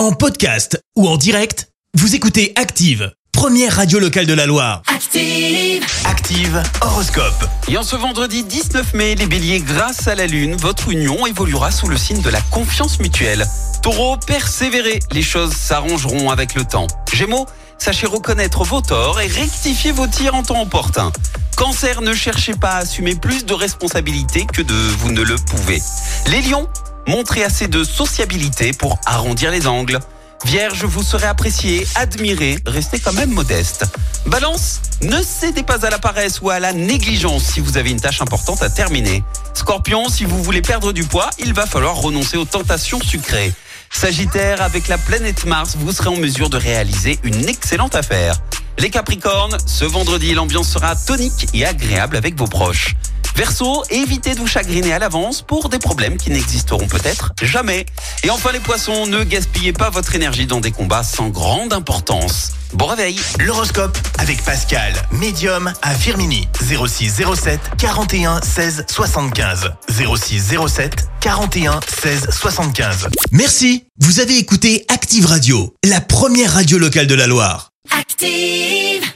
En podcast ou en direct, vous écoutez Active, première radio locale de la Loire. Active. Active Horoscope. Et en ce vendredi 19 mai, les béliers, grâce à la lune, votre union évoluera sous le signe de la confiance mutuelle. Taureau, persévérez, les choses s'arrangeront avec le temps. Gémeaux, sachez reconnaître vos torts et rectifier vos tirs en temps opportun. Cancer, ne cherchez pas à assumer plus de responsabilités que de vous ne le pouvez. Les lions, montrez assez de sociabilité pour arrondir les angles. Vierge, vous serez apprécié, admiré, restez quand même modeste. Balance, ne cédez pas à la paresse ou à la négligence si vous avez une tâche importante à terminer. Scorpion, si vous voulez perdre du poids, il va falloir renoncer aux tentations sucrées. Sagittaire, avec la planète Mars, vous serez en mesure de réaliser une excellente affaire. Les Capricornes, ce vendredi, l'ambiance sera tonique et agréable avec vos proches. Verseau, évitez de vous chagriner à l'avance pour des problèmes qui n'existeront peut-être jamais. Et enfin les poissons, ne gaspillez pas votre énergie dans des combats sans grande importance. Bon réveil L'horoscope avec Pascal, médium à Firmini. 06 07 41 16 75. 06 07 41 16 75. Merci, vous avez écouté Active Radio, la première radio locale de la Loire. Active.